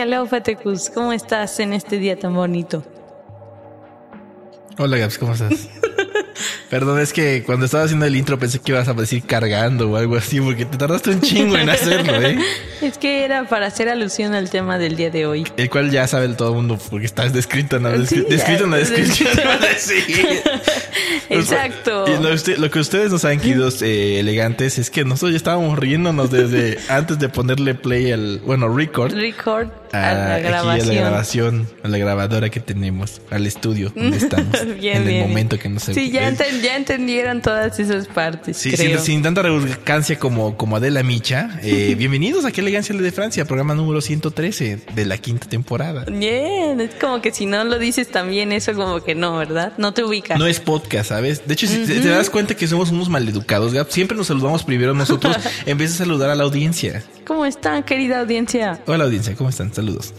Hello, Fatecus, ¿cómo estás en este día tan bonito? Hola, Gaps, ¿cómo estás? Perdón, es que cuando estaba haciendo el intro pensé que ibas a decir cargando o algo así, porque te tardaste un chingo en hacerlo, ¿eh? Es que era para hacer alusión al tema del día de hoy. El cual ya sabe todo el mundo, porque está descrito en la, Sí, descrito en la ya, descripción. descrito. Exacto. Y lo, usted- lo que ustedes no saben, queridos eh, elegantes, es que nosotros ya estábamos riéndonos desde antes de ponerle play al, bueno, record. Record a- a la aquí a grabación. la grabación, a la grabadora que tenemos, al estudio donde estamos, Bien, en el momento que no se Sí, ya, eh, enten- ya entendieron todas esas partes. Sí, creo. sin, sin tanta rebuscancia como, como Adela Micha. Eh, bienvenidos a Qué Elegancia de Francia, programa número 113 de la quinta temporada. Bien, es como que si no lo dices también eso como que no, ¿verdad? No te ubicas. No es podcast, ¿sabes? De hecho, si te, te das cuenta que somos unos maleducados, Gab, siempre nos saludamos primero nosotros en vez de saludar a la audiencia. ¿Cómo están, querida audiencia? Hola audiencia, ¿cómo están? Saludos.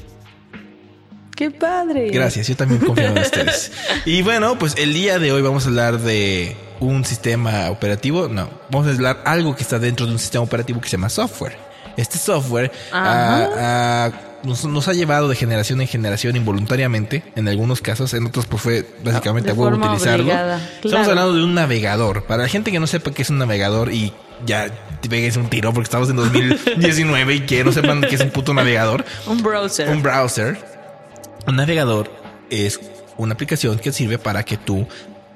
¡Qué padre! Gracias, yo también confío en ustedes. Y bueno, pues el día de hoy vamos a hablar de un sistema operativo. No, vamos a hablar algo que está dentro de un sistema operativo que se llama software. Este software ah, ah, nos, nos ha llevado de generación en generación involuntariamente, en algunos casos, en otros pues fue básicamente a huevo utilizarlo. obligada, Estamos hablando de un navegador. Para la gente que no sepa qué es un navegador y ya te pegues un tiro porque estamos en 2019 y que no sepan qué es un puto navegador. Un browser. Un browser, un navegador es una aplicación que sirve para que tú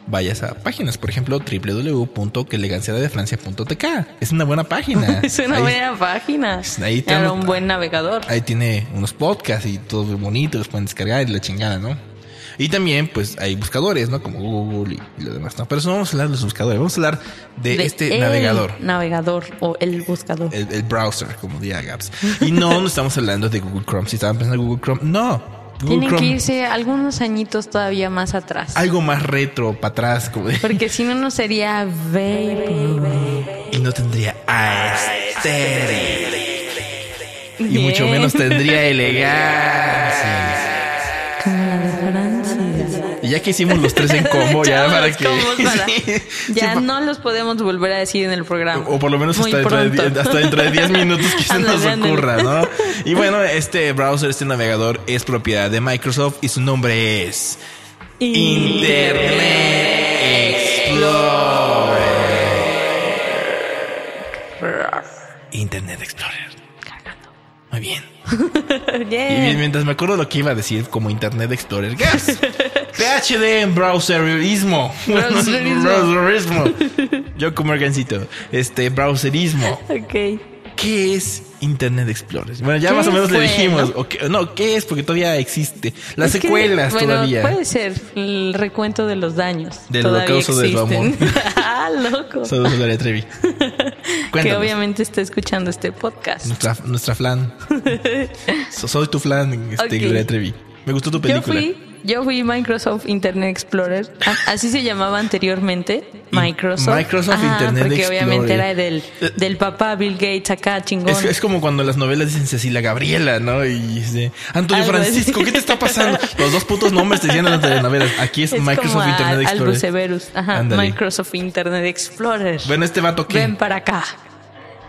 vayas a páginas, por ejemplo, www.queleganciadefrancia.tk. Es una buena página. es una Ahí- buena página. ahí Era anota- un buen navegador. Ahí tiene unos podcasts y todo muy bonito, los pueden descargar y la chingada, ¿no? Y también, pues, hay buscadores, ¿no? Como Google y, y lo demás, ¿no? Pero eso no vamos a hablar de los buscadores, vamos a hablar de, De este navegador. Navegador o el buscador. El, el browser, como diría Gaps. Y no, no estamos hablando de Google Chrome. Si estaban pensando en Google Chrome, no. Tienen que irse algunos añitos todavía más atrás. algo más retro, para atrás, como de- Porque si no, no sería Vaporwave. y no tendría aesthetic. Y mucho menos tendría elegancia. Ya que hicimos los tres en combo, ya para que. combos para- Sí. Ya Sí, no los podemos volver a decir en el programa. O por lo menos hasta dentro, de, hasta dentro de 10 minutos que se nos ocurra, ¿no? Y bueno, este browser, este navegador es propiedad de Microsoft y su nombre es Internet Explorer. Internet Explorer. Muy bien. Y Yeah. bien, mientras me acuerdo lo que iba a decir como Internet Explorer. Gas. PhD en browserismo. Browserismo. browserismo. Yo como organcito. Este, browserismo. Ok. ¿Qué es Internet Explorer? Bueno, ya ¿Qué más o menos le fue, dijimos. no? qué- no, ¿qué es? Porque todavía existe. Las Es que, secuelas bueno, todavía. Puede ser el recuento de los daños. Del holocausto de su existen. ah, loco. Saludos a Gloria Trevi. que obviamente está escuchando este podcast. Nuestra, nuestra flan. So- Soy tu flan, este, Ok. Gloria Trevi. Me gustó tu Yo película. fui, yo fui Microsoft Internet Explorer. Ah, Así se llamaba anteriormente. Microsoft. Microsoft Ajá, Internet porque Explorer. obviamente era del, del papá Bill Gates acá, chingón. Es, es como cuando en las novelas dicen Cecilia Gabriela, ¿no? Y dice, Antonio Algo así. Francisco, ¿qué te está pasando? Los dos putos nombres te decían en las telenovelas. Aquí es, Es Microsoft como Internet Explorer. Albus Severus. Ajá. Microsoft Internet Explorer. Bueno, este vato qué? Ven para acá.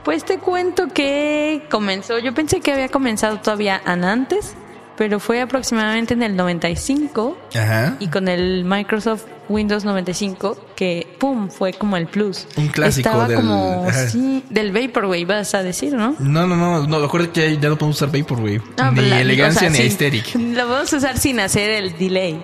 Pues te cuento que comenzó, yo pensé que había comenzado todavía antes, pero fue aproximadamente en el 95 Ajá. y con el Microsoft Windows 95 que pum fue como el plus. Un clásico Estaba del- como ajá. sí, del Vaporwave vas a decir, ¿no? No, no, no, no, que ya no podemos usar Vaporwave. No, ni la- elegancia o sea, ni sin- aesthetic. Lo vamos a usar sin hacer el delay.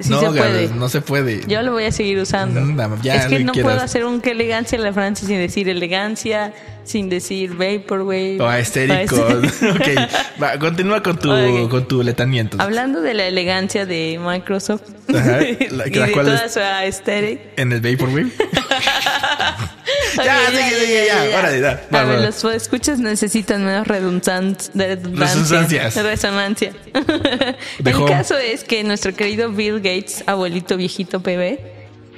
Sí no, se puede. no se puede. Yo lo voy a seguir usando. Mm, no, ya es que no quieras. puedo hacer un que elegancia en la Francia sin decir elegancia, sin decir vaporwave. O estérico. O este- ok, va, continúa con tu, Ok. con tu letanía entonces. Hablando de la elegancia de Microsoft Ajá, y la- de la cual toda es- su aesthetic. En el Vaporwave. Ya, sigue, sigue, ya, órale, ya, va, A ver, los escuchas necesitan menos redundancia. Resonancia. El caso es que nuestro querido Bill Gates, abuelito viejito PB,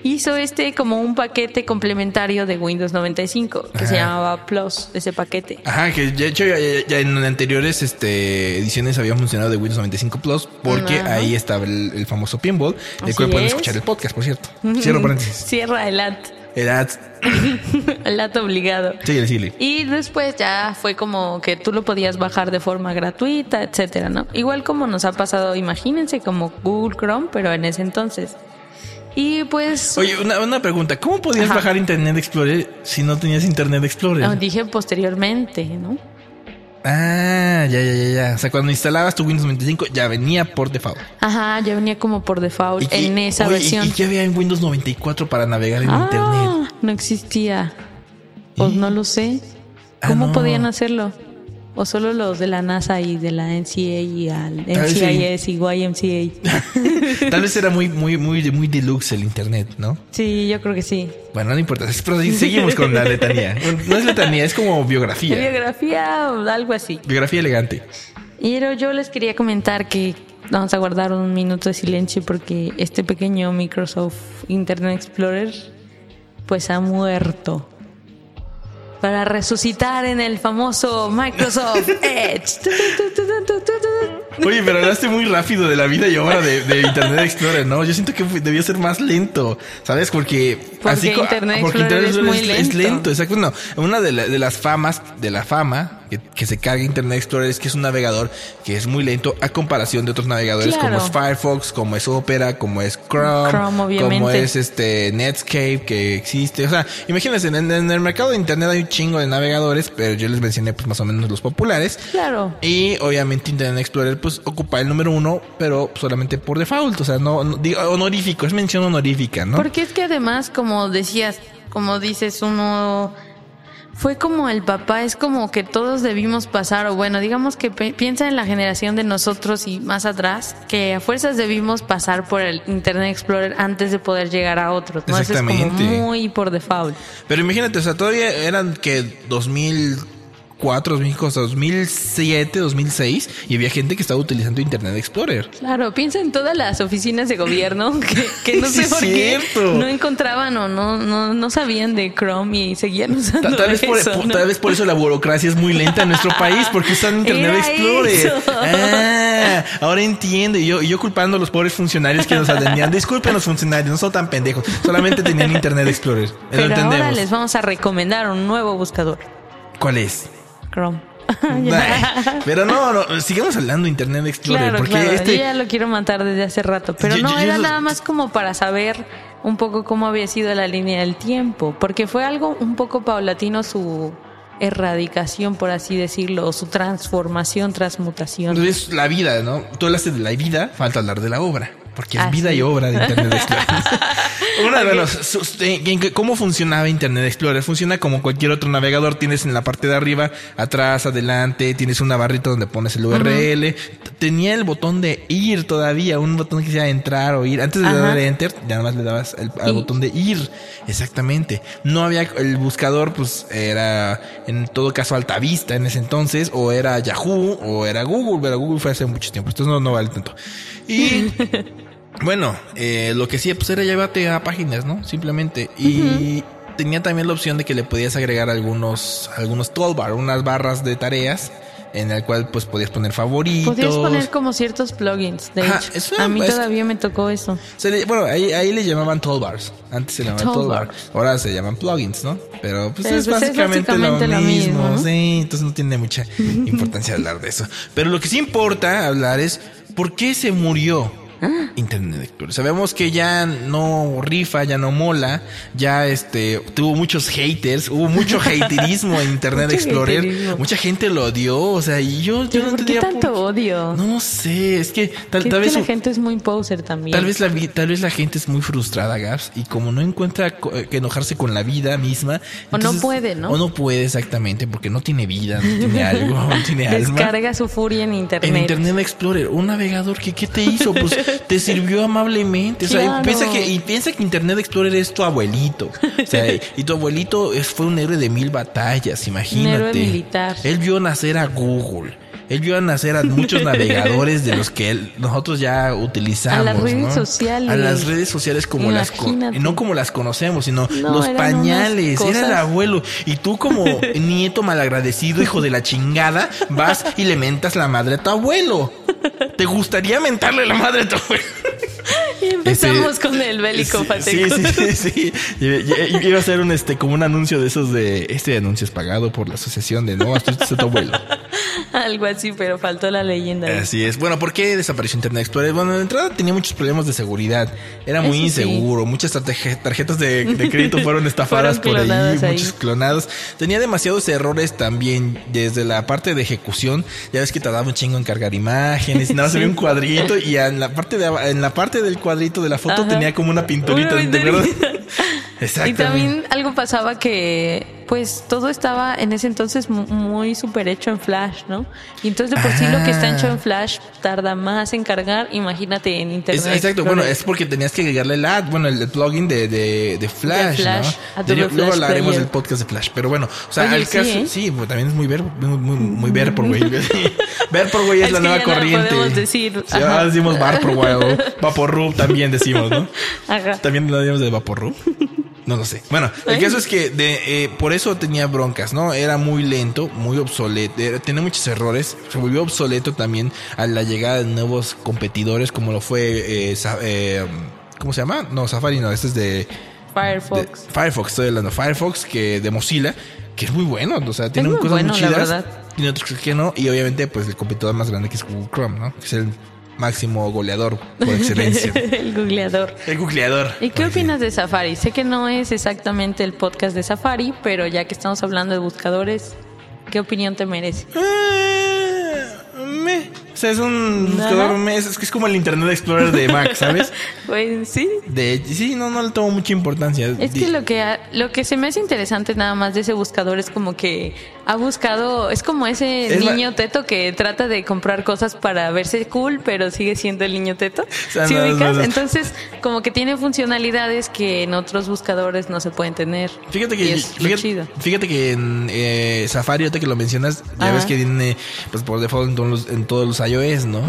hizo este como un paquete complementario de Windows 95 que se llamaba Plus, ese paquete. Ajá, que de hecho ya, ya- ya en anteriores este, ediciones había funcionado de Windows 95 Plus porque Ajá. ahí estaba el, el famoso pinball, el Así cual pueden es. escuchar el podcast, por cierto. Cierro paréntesis. Cierra el at, Edad, el at obligado. síguele, síguele. Y después ya fue como que tú lo podías bajar de forma gratuita, etcétera, ¿no? Igual como nos ha pasado, imagínense, como Google Chrome, pero en ese entonces. Y pues Oye, una, una pregunta. ¿Cómo podías Ajá. bajar Internet Explorer si no tenías Internet Explorer? ah, dije posteriormente, ¿no? Ah, ya, ya, ya, ya. O sea, cuando instalabas tu Windows 95 ya venía por default. Ajá, ya venía como por default qué- en esa oye, versión. ¿Y qué había en Windows 94 para navegar en ah, Internet? no existía. Pues ¿Y? no lo sé. Ah, ¿Cómo no. podían hacerlo? O solo los de la NASA y de la NCA y al vez sí. NCIS y YMCA. Tal vez era muy, muy, muy, muy deluxe el Internet, ¿no? sí, yo creo que sí. Bueno, no importa. Pero sí, seguimos con la letanía. No es letanía, es como biografía. biografía o algo así. Biografía elegante. Pero yo les quería comentar que vamos a guardar un minuto de silencio porque este pequeño Microsoft Internet Explorer pues ha muerto para resucitar en el famoso Microsoft Edge. Oye, pero hablaste muy rápido de la vida y obra de, de Internet Explorer, ¿no? Yo siento que debió ser más lento, ¿sabes? Porque, Porque co- Internet porque Explorer es muy es lento. lento, exacto. No, una de, la- de las famas, de la fama que, que se carga Internet Explorer es que es un navegador que es muy lento a comparación de otros navegadores Claro. como es Firefox, como es Opera, como es Chrome, como es este Netscape que existe. O sea, imagínense, en, en el mercado de Internet hay un chingo de navegadores, pero yo les mencioné pues más o menos los populares. Claro. Y obviamente Internet Explorer pues ocupa el número uno, pero solamente por default, o sea, no, no- digo, honorífico, es mención honorífica, ¿no? Porque es que además, como decías, como dices, uno fue como el papá, es como que todos debimos pasar, o bueno, digamos que piensa en la generación de nosotros y más atrás, que a fuerzas debimos pasar por el Internet Explorer antes de poder llegar a otros, ¿no? Eso es como Exactamente. muy por default. Pero imagínate, o sea, todavía eran que 2004, 2005, o sea, 2007, 2006, y había gente que estaba utilizando Internet Explorer. Claro, piensa en todas las oficinas de gobierno que, que no Sí, sé por qué no encontraban o no, no, no sabían de Chrome y seguían usando Ta- Tal vez, por, eso, por- ¿no? tal vez por eso la burocracia es muy lenta en nuestro país, porque usan Internet Era Explorer. Ah, ahora entiendo. Y yo, y yo culpando a los pobres funcionarios que nos atendían. Disculpen los funcionarios, no son tan pendejos. Solamente tenían Internet Explorer. Lo Pero entendemos. ahora les vamos a recomendar un nuevo buscador, ¿Cuál es? Chrome. Pero no, no, sigamos hablando de Internet Explorer, Claro, porque claro, este yo ya lo quiero matar desde hace rato, pero Yo- no, yo- era nada más como para saber un poco cómo había sido la línea del tiempo, porque fue algo un poco paulatino su erradicación, por así decirlo, o su transformación, transmutación. es la vida, ¿no? Tú hablaste de la vida, falta hablar de la obra. Porque es Ah, vida sí. y obra de Internet Explorer. Una de los, ¿Cómo funcionaba Internet Explorer? Funciona como cualquier otro navegador. Tienes en la parte de arriba, atrás, adelante, tienes una barrita donde pones el URL. Tenía el botón de ir todavía, un botón que decía entrar o ir. Antes de Ajá. darle enter, nada más le dabas el, al botón de ir. Exactamente. No había, el buscador pues era en todo caso Altavista en ese entonces, o era Yahoo, o era Google, pero Google fue hace mucho tiempo. Entonces no, no vale tanto. Y bueno, eh, lo que sí, pues era llevarte a páginas, ¿no? Simplemente. Y tenía también la opción de que le podías agregar algunos, algunos toolbar, unas barras de tareas, en el cual pues podías poner favoritos. Podrías poner como ciertos plugins, de Ajá, hecho. eso a mí es- todavía me tocó eso. Se le- bueno, ahí, ahí le llamaban toolbars. Antes se llamaban toolbar. Ahora se llaman plugins, ¿no? Pero pues Pero, es, pues, es básicamente básicamente lo lo mismo. mismo, ¿no? Sí, entonces no tiene mucha importancia hablar de eso. Pero lo que sí importa hablar es por qué se murió Internet Explorer. Sabemos que ya no rifa, ya no mola, ya este tuvo muchos haters, hubo mucho haterismo en Internet Explorer. haterismo. Mucha gente lo odió, o sea, y yo, yo no ¿Por qué tanto odio? No, sé, es que tal, Que- tal que vez la gente es muy poser también. Tal vez, la, tal vez la gente es muy frustrada, Gaps, y como no encuentra eh, que enojarse con la vida misma. O no puede, ¿no? O no puede exactamente, porque no tiene vida, no tiene algo, no tiene alma. Descarga su furia en internet. En Internet Explorer, un navegador que ¿qué te hizo? Pues te sirvió amablemente. O sea, y piensa que, y piensa que Internet Explorer es tu abuelito. O sea, y tu abuelito fue un héroe de mil batallas, imagínate. héroe militar. Él vio nacer a Google. Él vio nacer a muchos navegadores de los que él- nosotros ya utilizamos. A las redes ¿no? sociales. A las redes sociales como las Imagínate. no como las conocemos, sino No, los pañales. Era el abuelo. Y tú como nieto malagradecido, hijo de la chingada, vas y le mentas la madre a tu abuelo. ¿Te gustaría mentarle la madre a tu abuelo? Y empezamos Ese- con el bélico sí. Sí, sí, sí, sí. Iba a ser un este como un anuncio de esos de este anuncio es pagado por la asociación de no a tu abuelo. Algo así, pero faltó la leyenda. Así es. Bueno, ¿por qué desapareció Internet Explorer? Bueno, de entrada tenía muchos problemas de seguridad. Era muy Eso sí. inseguro. Muchas tarje- tarjetas de, de crédito fueron estafadas Fueron por ahí, muchos clonados. Tenía demasiados errores también desde la parte de ejecución. Ya ves que tardaba un chingo en cargar imágenes. Nada, más se veía un cuadrito y en la parte de en la parte del cuadrito de la foto Ajá. tenía como una pinturita. Una ¿te acuerdas? pinturita. Y también algo pasaba que, pues, todo estaba en ese entonces mu- muy súper hecho en Flash, ¿no? Y entonces, de por sí, lo que está Ah. hecho en Flash tarda más en cargar. Imagínate en Internet. Es- exacto, Explorer. bueno, es porque tenías que agregarle el ad, bueno, el, el plugin de, de, de Flash, De Flash, ¿no? Luego- hablaremos del podcast de Flash, pero bueno, o sea, Oye, sí, caso, ¿eh? sí, pues también es muy ver, muy, muy, muy ver por güey. ver por güey es, Es la nueva ya no corriente. podemos decir, Sí, ahora decimos bar por güey, Vaporrub también decimos, ¿no? Ajá. También lo decimos de Vaporrub. No lo sé. Bueno, el Ay. caso es que de, eh, por eso tenía broncas, ¿no? Era muy lento, muy obsoleto, era- tenía muchos errores. Se volvió obsoleto también a la llegada de nuevos competidores, como lo fue, eh, eh, ¿cómo se llama? No, Safari no, este es de, de Firefox. Firefox, estoy hablando. Firefox, que de Mozilla, que es muy bueno, o sea, tiene cosas bueno, muy chidas. Tiene otros que no, y obviamente, pues el competidor más grande que es Google Chrome, ¿no? Que es el máximo goleador por excelencia. el googleador. el googleador. ¿Y qué opinas de Safari? Sé que no es exactamente el podcast de Safari, pero ya que estamos hablando de buscadores, ¿qué opinión te merece? O sea, es un buscador me. Es que es como el Internet Explorer de Mac, ¿sabes? Pues sí. De, sí, no, no le tomo mucha importancia. Es que lo que ha- lo que se me hace interesante nada más de ese buscador es como que ha buscado, es como ese Es la- niño teto que trata de comprar cosas para verse cool, pero sigue siendo el niño teto. sea, ¿Sí no, no, ubicas? no. Entonces, como que tiene funcionalidades que en otros buscadores no se pueden tener. Fíjate que, es fíjate, fíjate que en eh, Safari, ahorita que lo mencionas, ya Ajá. ves que viene pues por default en todos los, en todos los iOS, ¿no?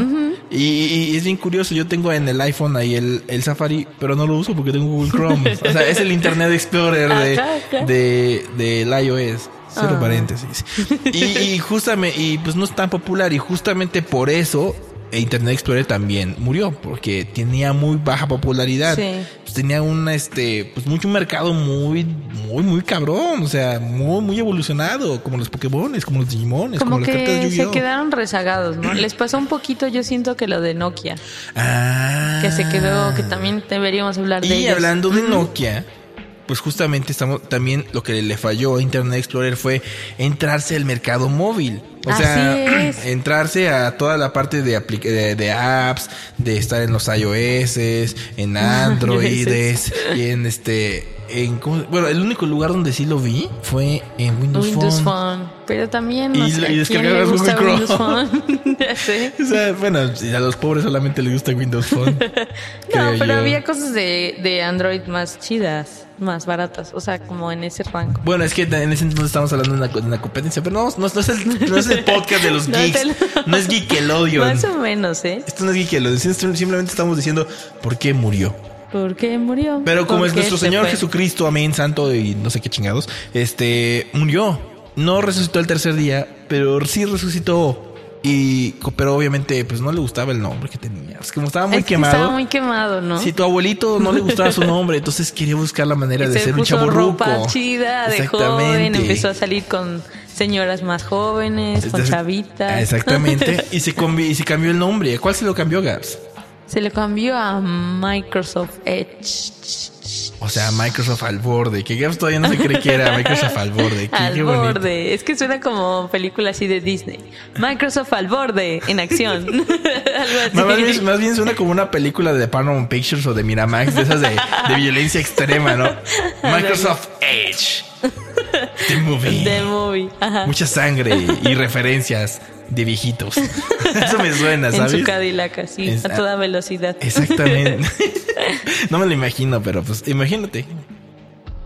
y, y- y es bien curioso, yo tengo en el iPhone ahí el, el Safari, pero no lo uso porque tengo Google Chrome. o sea, es el Internet Explorer de, Ajá, ajá. de, del iOS. Cero Ah. paréntesis. Y, y justamente, y pues no es tan popular, y justamente por eso Internet Explorer también murió, porque tenía muy baja popularidad. Sí. Pues tenía un este, pues mucho mercado muy, muy, muy cabrón, o sea, muy, muy evolucionado, como los Pokémon, como los Digimones, como, Como las cartas de que se quedaron rezagados, ¿no? Les pasó un poquito, yo siento que lo de Nokia, Ah. que se quedó, que también deberíamos hablar de Y ellos. hablando de Nokia, pues justamente estamos también lo que le falló a Internet Explorer fue entrarse al mercado móvil. O sea, es. entrarse a toda la parte de, de, de apps, de estar en los iOS, en Androides y en este en bueno, el único lugar donde sí lo vi fue en Windows, Windows Phone. Phone. Pero también, no Y- sé, y ¿a quién le descargabas gusta Google Windows Phone? ya sé. O sea, bueno, a los pobres solamente les gusta Windows Phone. No, pero yo. había cosas de, de Android más chidas, más baratas, o sea, como en ese rango. Bueno, es que en ese entonces estamos hablando de una, de una competencia, pero no, no, no es el, no es el podcast de los No geeks. te lo- No es Geekelodion. Más o menos, ¿eh? Esto no es Geekelodion. sim- Simplemente estamos diciendo por qué murió. Porque murió. Pero como es nuestro se Señor. Jesucristo, amén, santo y no sé qué chingados, este, murió. No resucitó el tercer día, pero sí resucitó. Y, pero obviamente, pues no le gustaba el nombre que tenía. Es como estaba muy Es que quemado. Estaba muy quemado, ¿no? Si tu abuelito no le gustaba su nombre, entonces quería buscar la manera de se ser un chaburruco. ropa chida de joven, empezó a salir con señoras más jóvenes, con chavitas. Exactamente. y, se y se cambió el nombre. ¿A cuál se lo cambió, Gabs? Se le cambió a Microsoft Edge. O sea, Microsoft al borde. Que Gabs todavía no se cree que era Microsoft al borde. Qué, al qué borde. Es que suena como película así de Disney. Microsoft al borde, en acción. Algo más, bien, más bien suena como una película de Paramount Pictures o de Miramax, de esas de, de violencia extrema, ¿no? Microsoft Edge. The movie. The movie. Ajá. Mucha sangre y referencias de viejitos. Eso me suena, En ¿sabes? su Cadillac, así, Es- a toda velocidad. Exactamente. No me lo imagino, pero pues imagínate.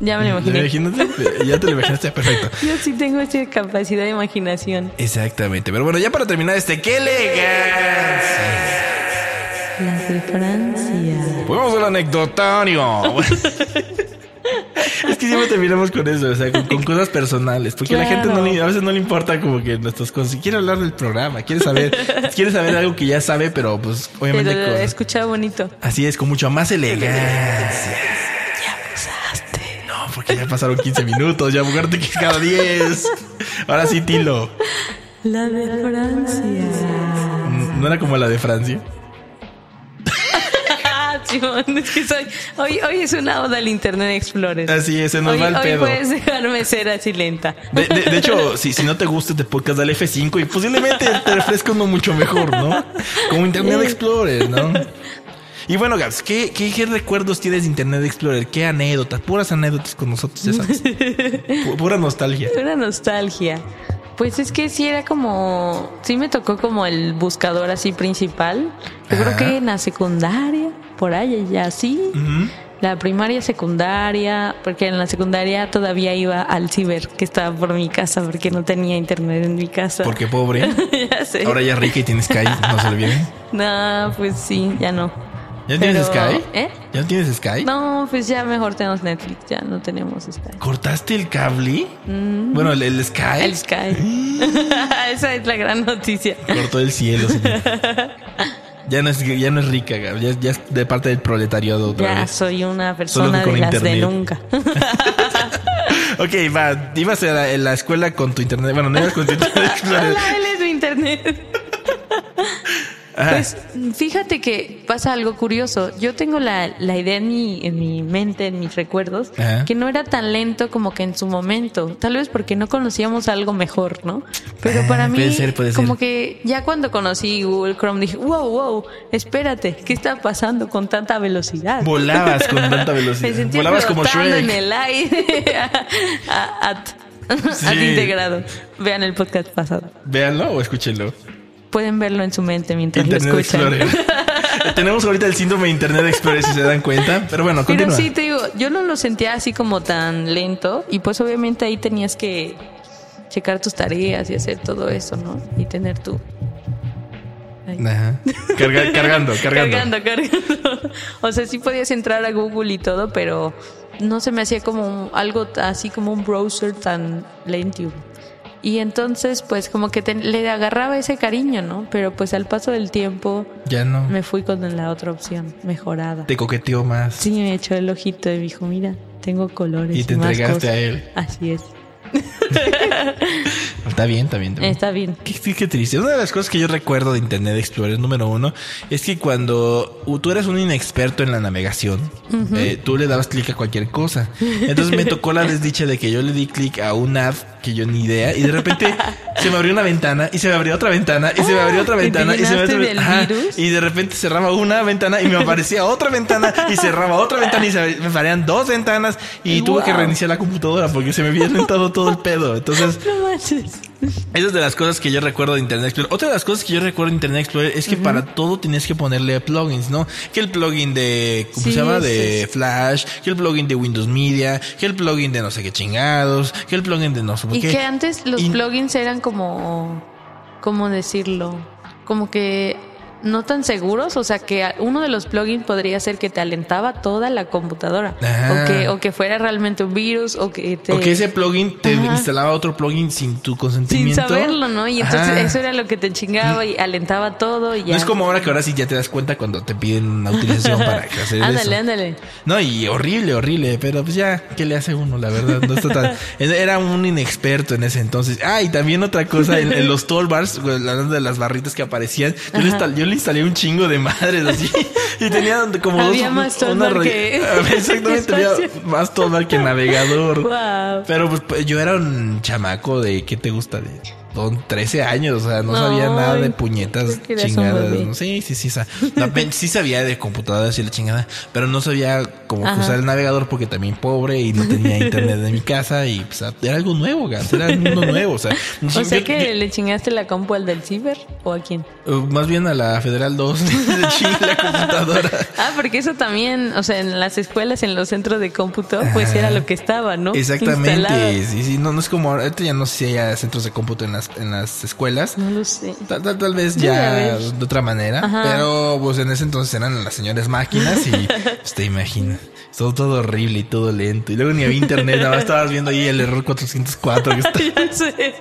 Ya me lo imaginé. Imagínate. Ya te lo imaginaste, perfecto. Yo sí tengo esa capacidad de imaginación. Exactamente. Pero bueno, ya para terminar este, ¡qué elegancia! Las de Francia. Pues vamos al anecdotario. es que siempre terminamos con eso, o sea, con, con cosas personales. Porque a la gente no le- a veces no le importa como que nuestras cosas. Si quiere hablar del programa, quiere saber, quiere saber algo que ya sabe, pero pues obviamente Pero con- escucha bonito. así es, con mucho más elegancia. Usaste. No, porque ya pasaron 15 minutos, ya muerte que cada 10. Ahora sí, Tilo. La de Francia. ¿No era como la de Francia? Simón, es que soy. Hoy, hoy es una oda al Internet Explorer. Así es, se nos hoy, va el hoy pedo. puedes dejarme ser así lenta. De, de- de hecho, si, si no te gusta este podcast, dale F5 y posiblemente te refresca uno mucho mejor, ¿no? Como Internet Explorer, ¿no? Y bueno, Gabs, ¿qué, qué, qué recuerdos tienes de Internet Explorer? ¿Qué anécdotas? Puras anécdotas con nosotros. Pu- Pura nostalgia. Una nostalgia. Pues es que sí era como. Sí me tocó como el buscador así principal. Yo creo que en la secundaria, por ahí ya sí. Ujú. La primaria, secundaria, porque en la secundaria todavía iba al ciber que estaba por mi casa porque no tenía internet en mi casa. Porque pobre. ya sé. Ahora ya rica y tienes Sky, no se olviden. No, pues sí, ya no. ¿Ya tienes Sky? ¿Eh? ¿Ya no tienes Sky? No, pues ya mejor tenemos Netflix, ya no tenemos Sky. ¿Cortaste el cable? Bueno, el, el Sky. Mm. El Sky. Esa es la gran noticia. Cortó el cielo. señor. Ya, no es, ya no es rica, ya, ya es de parte del proletariado otra Ya vez. soy una persona de las de internet. nunca. Ok, va, ibas a la, la escuela con tu internet. Bueno, no ibas con tu internet. Hola, él es mi internet. Ajá. Pues fíjate que pasa algo curioso. Yo tengo la, la idea en mi, en mi mente, en mis recuerdos, Ajá. que no era tan lento como que en su momento. Tal vez porque no conocíamos algo mejor, ¿no? Pero Ah, para mí, puede ser, puede como ser. que ya cuando conocí Google Chrome dije, wow, wow, espérate, ¿qué está pasando con tanta velocidad? Volabas con tanta velocidad. Me sentía Volabas como Shrek. en el aire. a, a- Sí. a integrado. Vean el podcast pasado. Véanlo o escúchenlo. Pueden verlo en su mente mientras Internet lo escuchan. Tenemos ahorita el síndrome de Internet Explorer, si se dan cuenta. Pero bueno, Pero continúa. sí, te digo, yo no lo sentía así como tan lento y pues obviamente ahí tenías que checar tus tareas y hacer todo eso, ¿no? Y tener tu... Ajá. Carga- cargando, cargando. Cargando, cargando. O sea, sí podías entrar a Google y todo, pero no se me hacía como un- algo así como un browser tan lento. Y entonces, pues como que te- le agarraba ese cariño, ¿no? Pero pues al paso del tiempo Ya no. me fui con la otra opción, mejorada. Te coqueteó más. Sí, me echó el ojito y me dijo, mira, tengo colores. Y te más entregaste cosas". a él. Así es. Está bien, está bien. Está bien. Está bien. Qué, qué- qué triste. Una de las cosas que yo recuerdo de Internet Explorer número uno es que cuando tú eres un inexperto en la navegación, eh, tú le dabas clic a cualquier cosa. Entonces me tocó la desdicha de que yo le di clic a un ad que yo ni idea y de repente se me abrió una ventana y se me abrió otra ventana y se me abrió otra ¿y te ventana y se me abrió virus? y de repente cerraba una ventana y me aparecía otra ventana y cerraba otra ventana y se me parean dos ventanas y tuve que reiniciar la computadora porque se me había lentado todo el pedo. Entonces No manches. Esa es de las cosas que yo recuerdo de Internet Explorer. Otra de las cosas que yo recuerdo de Internet Explorer es que para todo tenías que ponerle plugins, ¿no? Que el plugin de, ¿cómo Sí, se llama? De sí. Flash, que el plugin de Windows Media, que el plugin de no sé qué chingados, que el plugin de no sé por Y qué. que antes los Y- plugins eran como, ¿cómo decirlo? Como que no tan seguros, o sea que uno de los plugins podría ser que te alentaba toda la computadora, Ajá. o que o que fuera realmente un virus, o que te O que ese plugin te Ajá. instalaba otro plugin sin tu sin consentimiento. saberlo, ¿no? Y entonces Ajá. eso era lo que te chingaba y alentaba todo y ya. No es como ahora que ahora sí ya te das cuenta cuando te piden una utilización para hacer eso. Ándale, ándale. No, y horrible, horrible, pero pues ya, ¿qué le hace uno? La verdad, no está tan... Era un inexperto en ese entonces. Ah, y también otra cosa, en, en los toolbars, hablando de las barritas que aparecían, yo le, instal- yo le le instalé un chingo de madres así. Y tenía como Había dos. más una que- Exactamente, había más que navegador. Wow. Pero pues, yo era un chamaco de, ¿qué te gusta? De don- 13 años, o sea, no sabía Ay, nada de puñetas chingadas. ¿no? Sí, sí, sí. no, sí sabía de computadoras y la chingada, pero no sabía cómo Ajá. usar el navegador porque también pobre y no tenía internet en mi casa y pues, era algo nuevo, gas, era un mundo nuevo, o sea. O yo- sea yo- que le chingaste la compu al del ciber o a quién? Uh, Más bien a la Federal 2 de Chile, la computadora. Ah, porque eso también, o sea, en las escuelas, en los centros de cómputo, pues era lo que estaba, ¿no? Instalado. Exactamente. Sí, sí, no, no es como ahorita ya no sé si haya centros de cómputo en las, en las escuelas. No lo sé. Tal, tal, tal vez ya de otra manera. Ajá. Pero pues en ese entonces eran las señores máquinas y pues, te imaginas. Todo, todo horrible y todo lento. Y luego ni había internet, nada más estabas viendo ahí el error 404 que está, sé.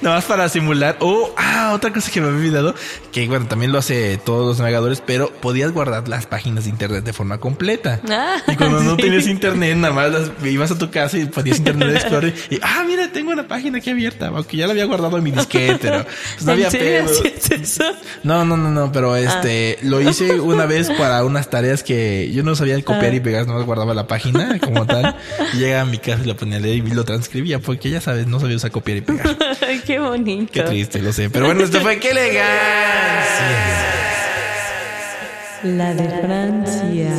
nada más para simular. Oh, ah, otra cosa que me había olvidado, que bueno, también lo hace todos los navegadores, pero podías guardar las páginas de internet de forma completa. Ah, Y cuando no sí. tenías internet, nada más las- ibas a tu casa y ponías internet explorer y ah, mira, tengo una página aquí abierta, aunque ya la había guardado en mi disquete, pero pues, no había ¿En serio pedo. No, no, no, no, Ah. pero este lo hice una vez para unas tareas que yo no sabía copiar Ah. y pegar, no guardaba la página como tal. Y llegaba a mi casa y lo ponía a leer y lo transcribía porque ya sabes, no sabía usar copiar y pegar. Qué bonito. Qué triste, lo sé. Pero bueno, esto fue qué elegancia. La de Francia.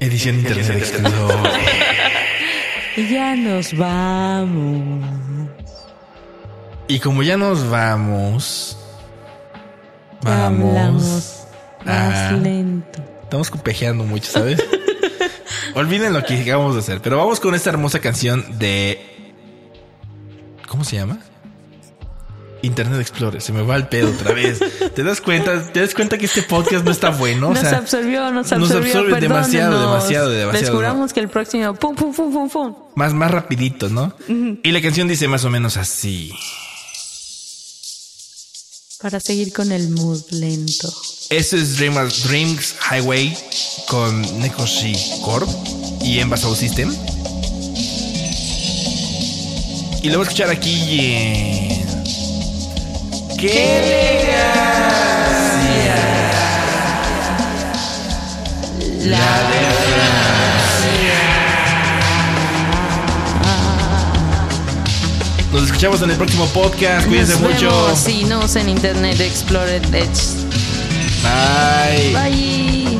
Edición. Y ya nos vamos. Y como ya nos vamos, vamos. Hablamos más a- lento. Estamos copejeando mucho, ¿sabes? Olviden lo que acabamos de hacer, pero vamos con esta hermosa canción de. ¿Cómo se llama? Internet Explorer. Se me va el pedo otra vez. ¿Te das cuenta? ¿Te das cuenta que este podcast no está bueno? O nos sea, absorbió, nos nos absorbió. absorbe demasiado, demasiado, demasiado, Les juramos que el próximo. Pum, pum, pum, pum, pum. más, más rapidito, ¿no? Y la canción dice más o menos así. Para seguir con el mood lento. Esto es Dreamers, Dreams Highway con Nekoshi Corp y Emba Sound System. Y lo voy a escuchar aquí en. ¡Qué elegancia! La de Francia. Nos escuchamos en el próximo podcast. Cuídense Nos mucho. sí, nos en Internet Explorer Edge. 拜。拜。